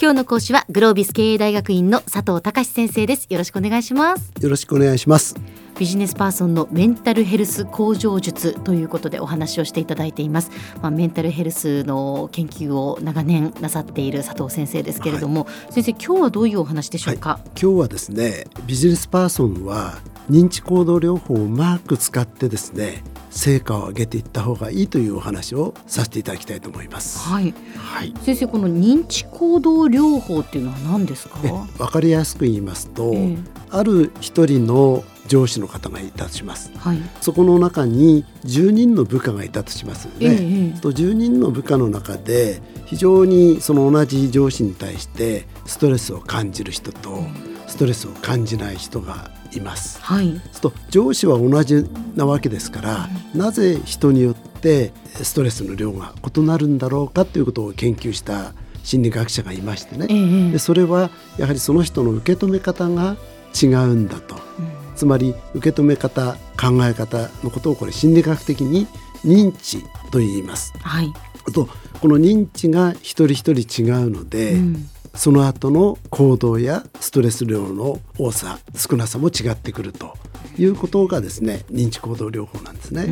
今日の講師はグロービス経営大学院の佐藤隆先生です。よろしくお願いします。よろしくお願いしますビジネスパーソンのメンタルヘルス向上術ということでお話をしていただいています、まあ、メンタルヘルスの研究を長年なさっている佐藤先生ですけれども、はい、先生今日はどういうお話でしょうか、はい、今日はですねビジネスパーソンは認知行動療法をうまく使ってですね成果を上げていった方がいいというお話をさせていただきたいと思います。はい。はい、先生この認知行動療法っていうのは何ですか？わかりやすく言いますと、えー、ある一人の上司の方がいたとします、はい、そこの中に10人の部下がいたとしますよね、えー、と10人の部下の中で非常にその同じ上司に対してストレスを感じる人とストレスを感じない人がいます。はい、と上司は同じなわけですから、なぜ人によってストレスの量が異なるんだろうかということを研究した心理学者がいましてね、えー、でそれはやはりその人の受け止め方が違うんだと、うん、つまり受け止め方考え方のことをこれ心理学的に認知と言います。はい、とこの認知が一人一人違うので、うんその後の行動やストレス量の多さ少なさも違ってくるということがですね認知行動療法なんですね。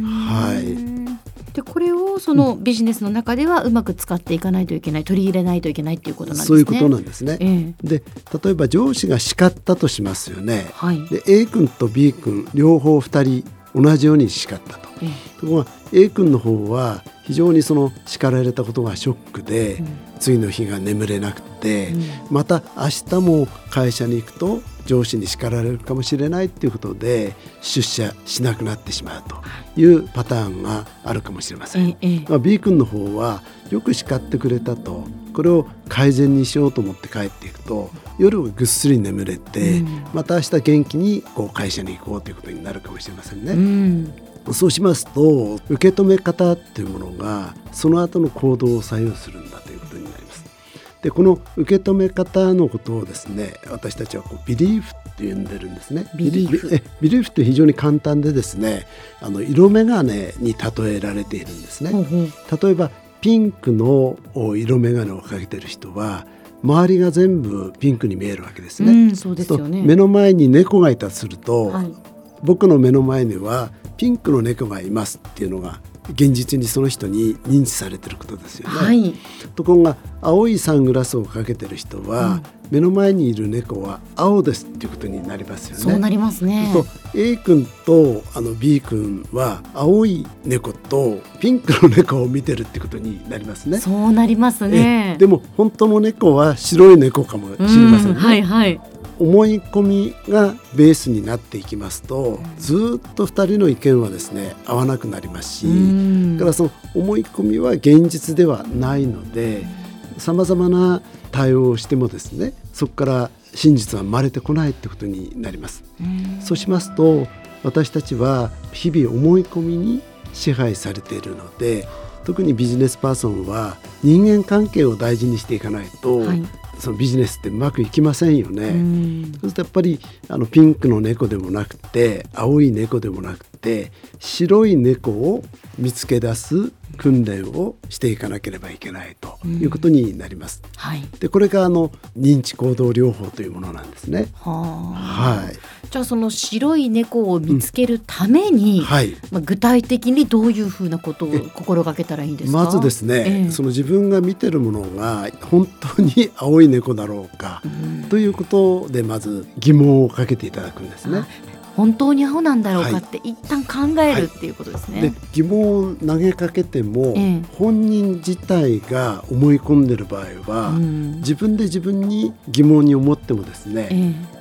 はいでこれをそのビジネスの中ではうまく使っていかないといけない取り入れないといけないっていうことなんですね。そういうことなんですね。えー、で例えば上司が叱ったとしますよね。はい、で A 君と B 君両方2人同じように叱ったと。えー、ところが A 君の方は非常にその叱られたことがショックで、うん、次の日が眠れなくて、うん、また明日も会社に行くと上司に叱られるかもしれないっていうことで出社しなくなってしまうというパターンがあるかもしれません。まあ、B 君の方はよく叱ってくれたとこれを改善にしようと思って帰っていくと夜ぐっすり眠れて、うん、また明日元気にこう会社に行こうということになるかもしれませんね。うんそうしますと受け止め方っていうものがその後の行動を左右するんだという。でこの受け止め方のことをですね私たちはこうビリーフって呼んでるんですね。ビリーフえビリーフって非常に簡単でですねあの色眼鏡に例えられているんですね。例えばピンクの色眼鏡をかけてる人は周りが全部ピンクに見えるわけですね。うん、そうですよね目の前に猫がいたとすると、はい、僕の目の前にはピンクの猫がいますっていうのが現実にその人に認知されてることですよね。はい、ところが青いサングラスをかけてる人は、うん、目の前にいる猫は青ですっていうことになりますよね。そうなりますね。と A 君とあの B 君は青い猫とピンクの猫を見てるってことになりますね。そうなりますね。でも本当の猫は白い猫かもしれませんね。はいはい。思い込みがベースになっていきますとずっと2人の意見はですね合わなくなりますしだからその思い込みは現実ではないのでさまざまな対応をしてもですねそこから真実は生まれてこないってことになります。そうしますと私たちは日々思い込みに支配されているので特にビジネスパーソンは人間関係を大事にしていかないと、はい、そのビジネスってうまくいきませんよね。そうするとやっぱりあのピンクの猫でもなくて青い猫でもなくて白い猫を見つけ出す訓練をしていかなければいけないということになります。うん、はい、でこれがあの認知行動療法というものなんですね。ははい。じゃあその白い猫を見つけるために、うん、はい、まあ具体的にどういうふうなことを心がけたらいいんですか？まずですね、えー、その自分が見てるものが本当に青い猫だろうか、うん、ということでまず疑問をかけていただくんですね。本当に青なんだろうかって一旦考えるっていうことですね。はい、疑問を投げかけても、ええ、本人自体が思い込んでる場合は、うん、自分で自分に疑問に思ってもですね、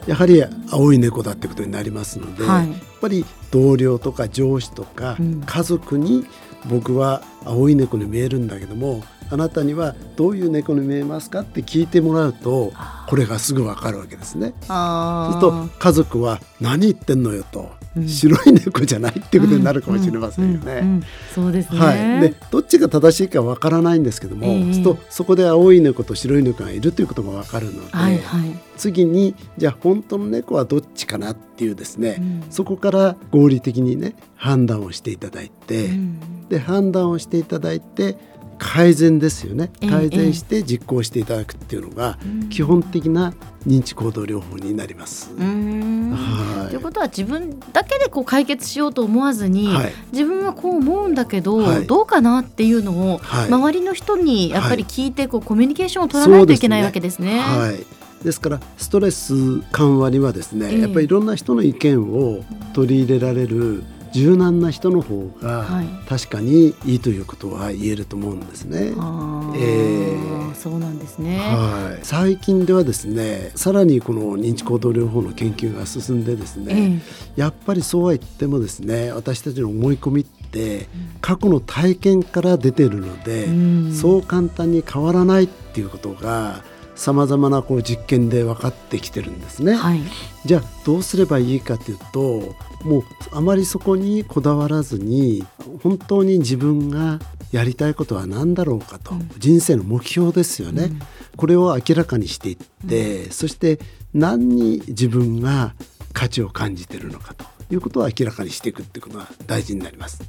え、やはり青い猫だってことになりますので、はい、やっぱり同僚とか上司とか家族に僕は青い猫に見えるんだけどもあなたにはどういう猫に見えますかって聞いてもらうとこれがすぐわかるわけですね。そうすると家族は何言ってんのよと白い猫じゃないっていうことになるかもしれませんよね。そうですね。はい。でどっちが正しいかわからないんですけども、えー、とそこで青い猫と白い猫がいるということがわかるので、はいはい、次にじゃあ本当の猫はどっちかなっていうですね、うん、そこから合理的にね判断をしていただいて、うん、で判断をしていただいて改善ですよね。改善して実行していただくっていうのが基本的な認知行動療法になります。はい、ということは自分だけでこう解決しようと思わずに、はい、自分はこう思うんだけど、はい、どうかなっていうのを、周りの人にやっぱり聞いてこうコミュニケーションを取らないといけないわけですね。はい。ですからストレス緩和にはですね、やっぱりいろんな人の意見を取り入れられる柔軟な人の方が確かにいいということは言えると思うんですね。はい、えー、そうなんですね、はい、最近ではですねさらにこの認知行動療法の研究が進んでですね、えー、やっぱりそうは言ってもですね私たちの思い込みって過去の体験から出ているので、うん、そう簡単に変わらないっていうことがさまざまなこう実験で分かってきてるんですね。はい、じゃあどうすればいいかというともうあまりそこにこだわらずに本当に自分がやりたいことは何だろうかと、うん、人生の目標ですよね、うん、これを明らかにしていって、うん、そして何に自分が価値を感じているのかということを明らかにしていくっていうことが大事になります。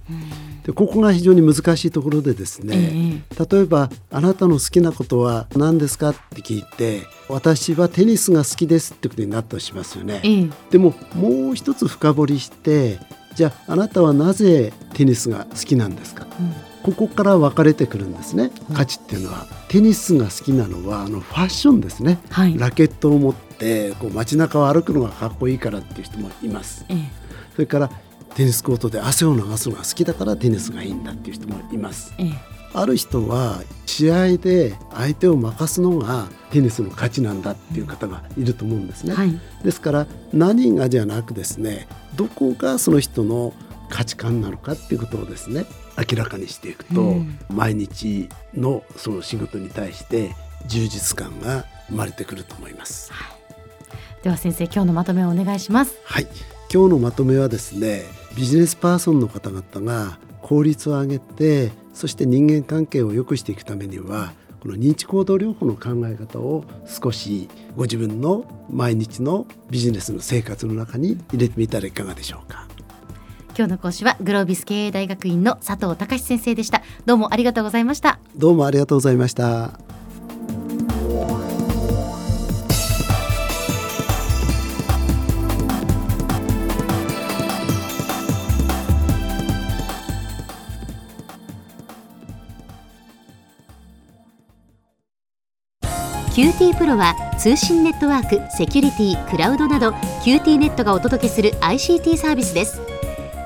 でここが非常に難しいところでですね、えー、例えば「あなたの好きなことは何ですか?」って聞いて「私はテニスが好きです」ってことになったとしますよね。えー、でももう一つ深掘りしてじゃああなたはなぜテニスが好きなんですか、うんここから分かれてくるんですね、価値っていうのは。テニスが好きなのはあのファッションですね、はい、ラケットを持ってこう街中を歩くのがかっこいいからっていう人もいます、ええ、それからテニスコートで汗を流すのが好きだからテニスがいいんだっていう人もいます。ええ、ある人は試合で相手を任すのがテニスの価値なんだっていう方がいると思うんですね。はい、ですから何がじゃなくですねどこがその人の価値観なのかっていうことをですね明らかにしていくと、うん、毎日のその仕事に対して充実感が生まれてくると思います。はい、では先生今日のまとめをお願いします。はい今日のまとめはですねビジネスパーソンの方々が効率を上げてそして人間関係を良くしていくためにはこの認知行動療法の考え方を少しご自分の毎日のビジネスの生活の中に入れてみたらいかがでしょうか今日の講師はグロービス経営大学院の佐藤隆先生でした。どうもありがとうございました。どうもありがとうございました。QT プロは通信ネットワーク、セキュリティ、クラウドなど QT ネットがお届けする ICT サービスです